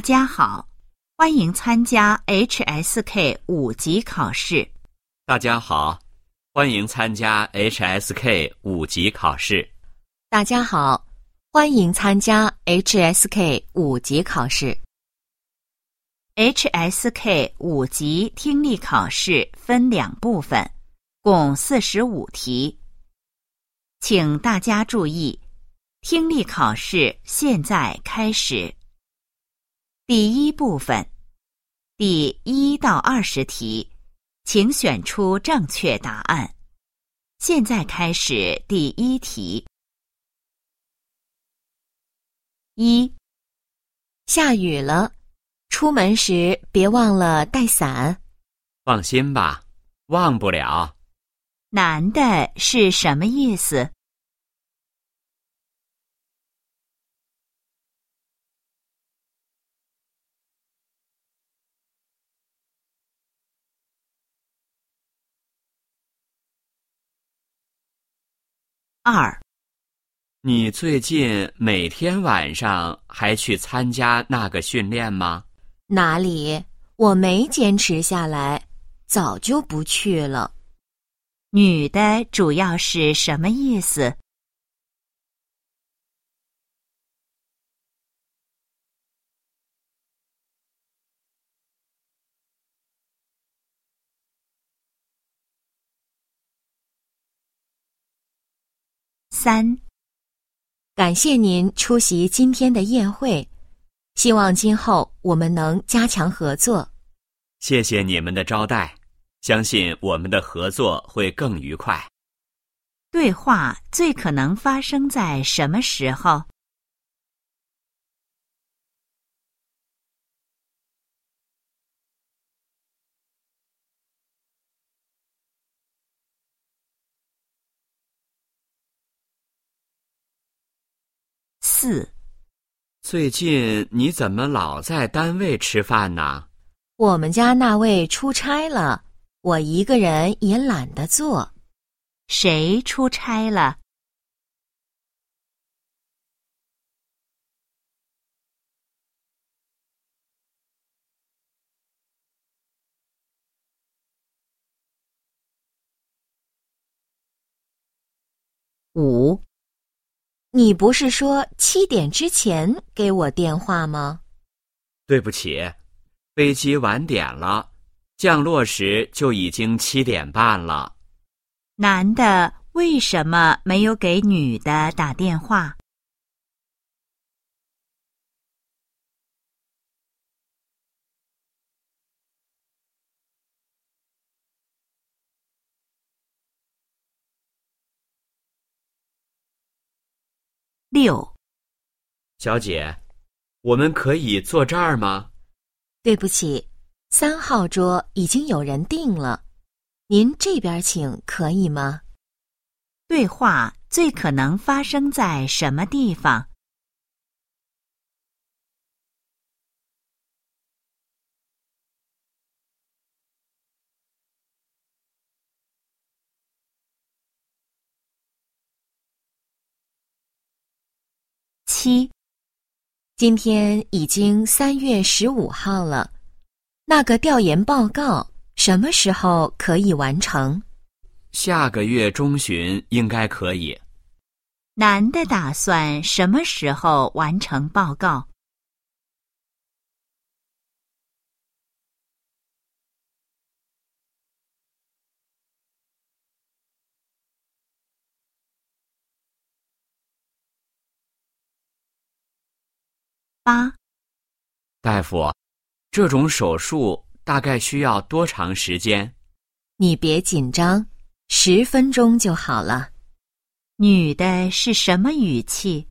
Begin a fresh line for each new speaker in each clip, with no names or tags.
大家好，欢迎参加 HSK 五级考试。
大家好，欢迎参加 HSK 五级考试。
大家好，欢迎参加 HSK 五级考试。
HSK 五级听力考试分两部分，共四十五题。请大家注意，听力考试现在开始。第一部分，第一到二十题，请选出正确答案。现在开始第一题。一、
下雨了，出门时别忘了带伞。
放心吧，忘不了。
男的是什么意思？二、
你最近每天晚上还去参加那个训练吗？
哪里？我没坚持下来，早就不去了。
女的主要是什么意思？三、
感谢您出席今天的宴会，希望今后我们能加强合作。
谢谢你们的招待，相信我们的合作会更愉快。
对话最可能发生在什么时候？四、
最近你怎么老在单位吃饭呢？
我们家那位出差了，我一个人也懒得做。
谁出差了？五、
你不是说七点之前给我电话吗？
对不起，飞机晚点了，降落时就已经七点半了。
男的为什么没有给女的打电话？六、
小姐，我们可以坐这儿吗？
对不起，三号桌已经有人订了，您这边请可以吗？
对话最可能发生在什么地方？七、
今天已经三月十五号了，那个调研报告什么时候可以完成？
下个月中旬应该可以。
男的打算什么时候完成报告？八、
大夫，这种手术大概需要多长时间？
你别紧张，十分钟就好了。
女的是什么语气？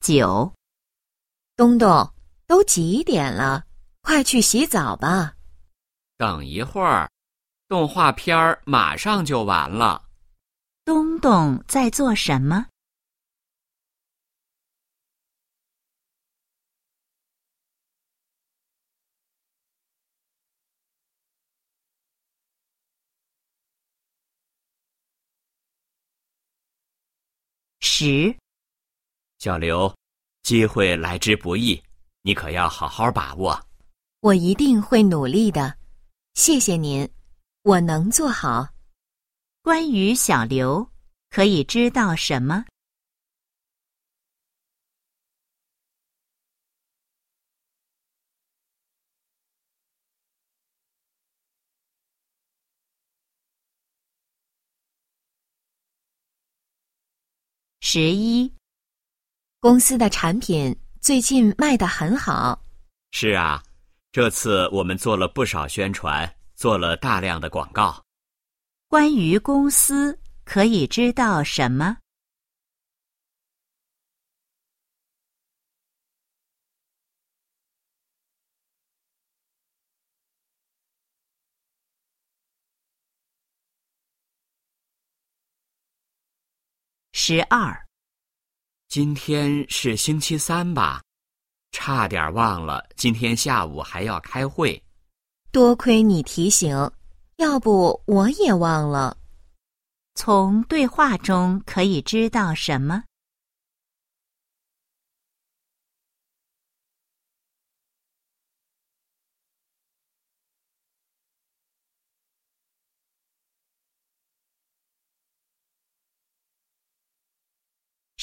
九、
东东，都几点了？快去洗澡吧。
等一会儿动画片儿马上就完了。
东东在做什么？十。
小刘机会来之不易。你可要好好把握。
我一定会努力的，谢谢您，我能做好。
关于小刘，可以知道什么？十一，
公司的产品最近卖得很好。
是啊，这次我们做了不少宣传，做了大量的广告。
关于公司，可以知道什么？十二，
今天是星期三吧？差点忘了，今天下午还要开会。
多亏你提醒，要不我也忘了。
从对话中可以知道什么？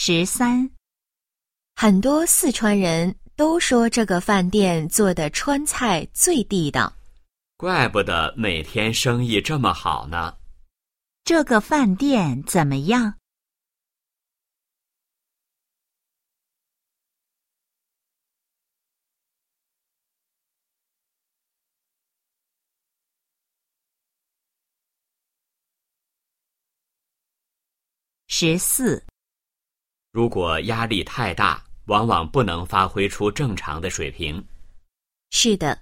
十三，
很多四川人都说这个饭店做的川菜最地道。
怪不得每天生意这么好呢。
这个饭店怎么样？十四，
如果压力太大，往往不能发挥出正常的水平。
是的，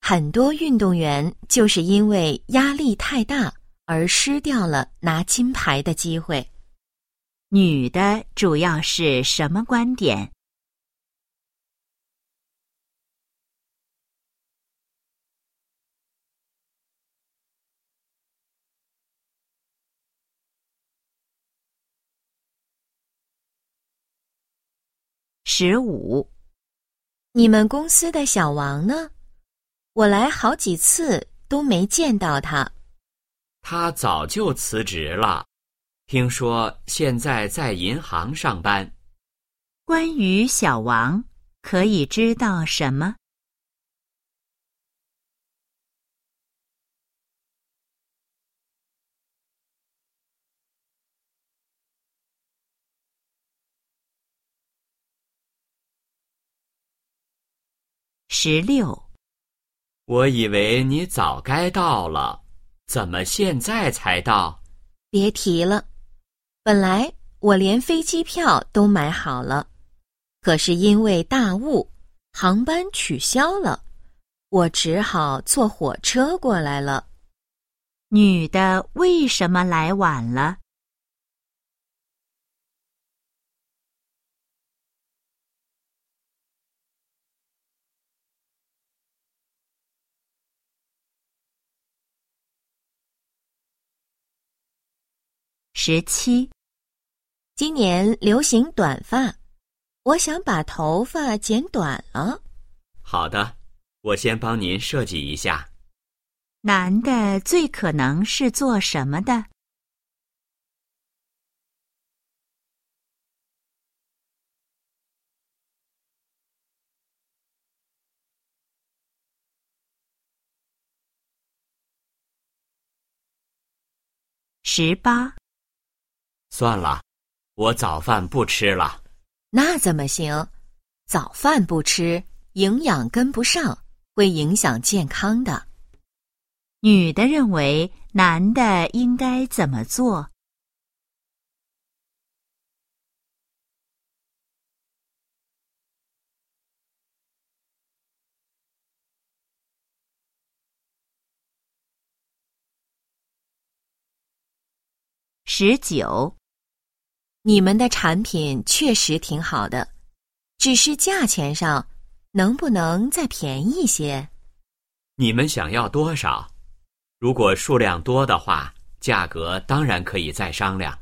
很多运动员就是因为压力太大而失掉了拿金牌的机会。
女的主要是什么观点？十五，
你们公司的小王呢？我来好几次都没见到他。
他早就辞职了，听说现在在银行上班。
关于小王，可以知道什么？十六，
我以为你早该到了，怎么现在才到？
别提了，本来我连飞机票都买好了，可是因为大雾，航班取消了，我只好坐火车过来了。
女的为什么来晚了？十七，
今年流行短发，我想把头发剪短了。
好的，我先帮您设计一下。
男的最可能是做什么的？十八，
算了，我早饭不吃了。
那怎么行？早饭不吃，营养跟不上，会影响健康的。
女的认为男的应该怎么做？十九，
你们的产品确实挺好的，只是价钱上能不能再便宜些？
你们想要多少？如果数量多的话，价格当然可以再商量。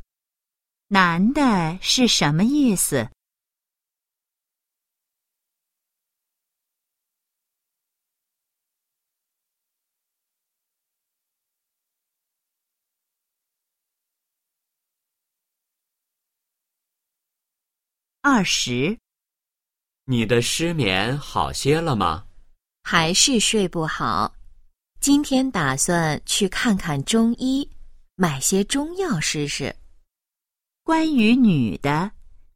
男的是什么意思？二十，
你的失眠好些了吗？
还是睡不好。今天打算去看看中医，买些中药试试。
关于女的，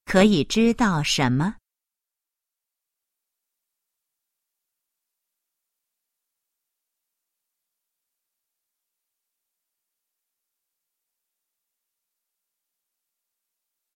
可以知道什么？